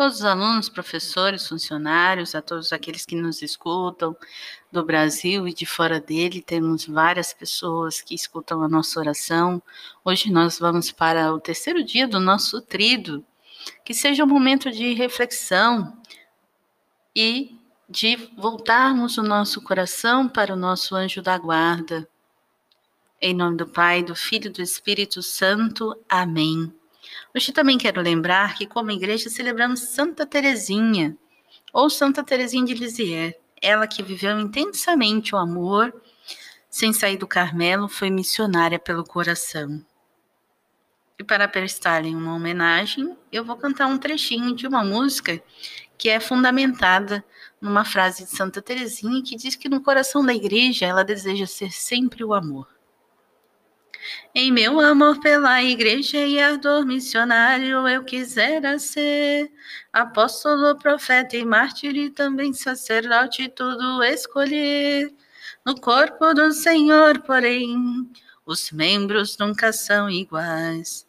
todos os alunos, professores, funcionários, a todos aqueles que nos escutam do Brasil e de fora dele. Temos várias pessoas que escutam a nossa oração. Hoje nós vamos para o terceiro dia do nosso trido. Que seja um momento de reflexão e de voltarmos o nosso coração para o nosso anjo da guarda. Em nome do Pai, do Filho e do Espírito Santo. Amém. Hoje também quero lembrar que, como igreja, celebramos Santa Teresinha, ou Santa Teresinha de Lisieux. Ela que viveu intensamente o amor, sem sair do Carmelo, foi missionária pelo coração. E para prestar-lhe uma homenagem, eu vou cantar um trechinho de uma música que é fundamentada numa frase de Santa Teresinha que diz que no coração da igreja ela deseja ser sempre o amor. Em meu amor pela igreja e ardor missionário, eu quisera ser apóstolo, profeta e mártir e também sacerdote, tudo escolher. No corpo do Senhor, porém, os membros nunca são iguais.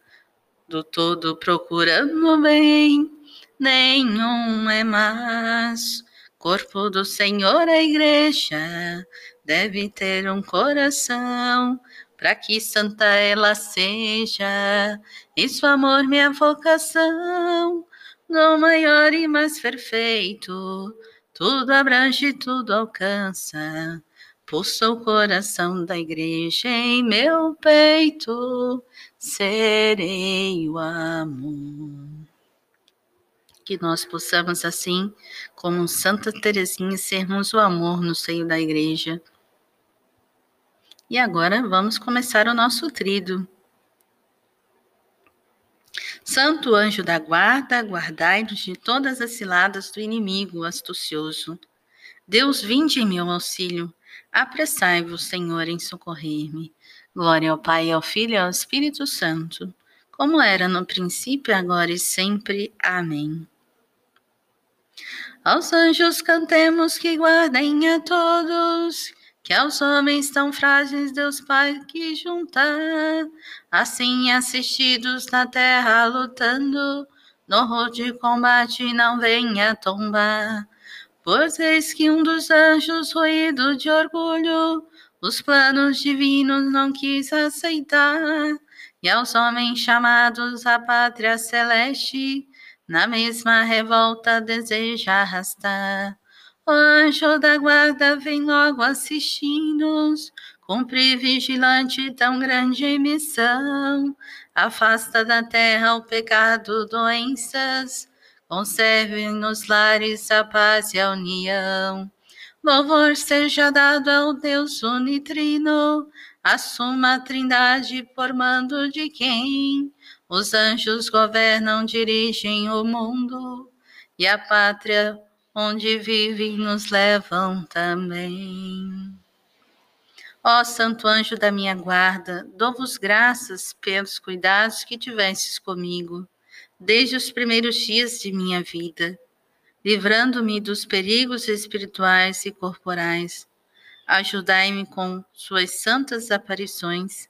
Do todo procurando bem, nenhum é mais. Corpo do Senhor, a igreja deve ter um coração para que santa ela seja. Isso, amor, minha vocação, no maior e mais perfeito, tudo abrange, tudo alcança. Pulsa o coração da igreja em meu peito, serei o amor. Que nós possamos, assim, como Santa Teresinha, sermos o amor no seio da igreja e agora vamos começar o nosso trido. Santo anjo da guarda, guardai-nos de todas as ciladas do inimigo astucioso. Deus, vinde em meu auxílio. Apressai-vos, Senhor, em socorrer-me. Glória ao Pai, ao Filho e ao Espírito Santo, como era no princípio, agora e sempre. Amém. Aos anjos cantemos que guardem a todos que aos homens tão frágeis Deus Pai que juntar, assim assistidos na terra lutando, no horror de combate não venha tombar. Pois eis que um dos anjos, ruído de orgulho, os planos divinos não quis aceitar, e aos homens chamados à pátria celeste, na mesma revolta deseja arrastar. O anjo da guarda vem logo assistir-nos, cumpre vigilante tão grande missão. Afasta da terra o pecado, doenças, conserve nos lares a paz e a união. Louvor seja dado ao Deus unitrino, assuma a trindade por mando de quem os anjos governam, dirigem o mundo e a pátria onde vivem nos levam também. Ó Santo Anjo da minha guarda, dou-vos graças pelos cuidados que tivestes comigo, desde os primeiros dias de minha vida, livrando-me dos perigos espirituais e corporais. Ajudai-me com suas santas aparições,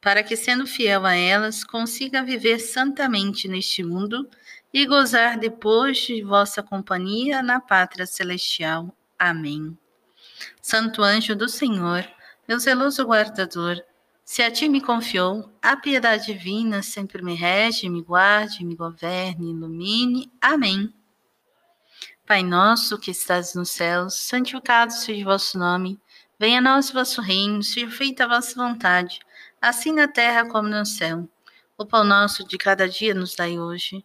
para que, sendo fiel a elas, consiga viver santamente neste mundo e gozar depois de vossa companhia na pátria celestial. Amém. Santo anjo do Senhor, meu zeloso guardador, se a ti me confiou, a piedade divina sempre me rege, me guarde, me governe, ilumine. Amém. Pai nosso que estás nos céus, santificado seja o vosso nome. Venha a nós o vosso reino, seja feita a vossa vontade, assim na terra como no céu. O pão nosso de cada dia nos dai hoje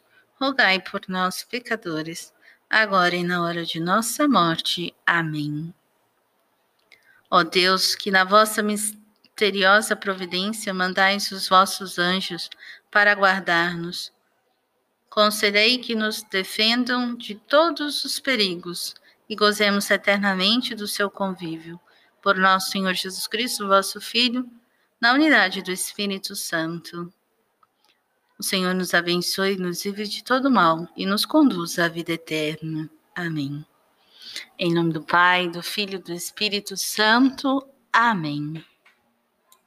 rogai por nós, pecadores, agora e na hora de nossa morte. Amém. Ó Deus, que na vossa misteriosa providência mandais os vossos anjos para guardar-nos, Concedei que nos defendam de todos os perigos e gozemos eternamente do seu convívio. Por nosso Senhor Jesus Cristo, vosso Filho, na unidade do Espírito Santo. O Senhor nos abençoe, nos livre de todo mal e nos conduz à vida eterna. Amém. Em nome do Pai, do Filho e do Espírito Santo. Amém.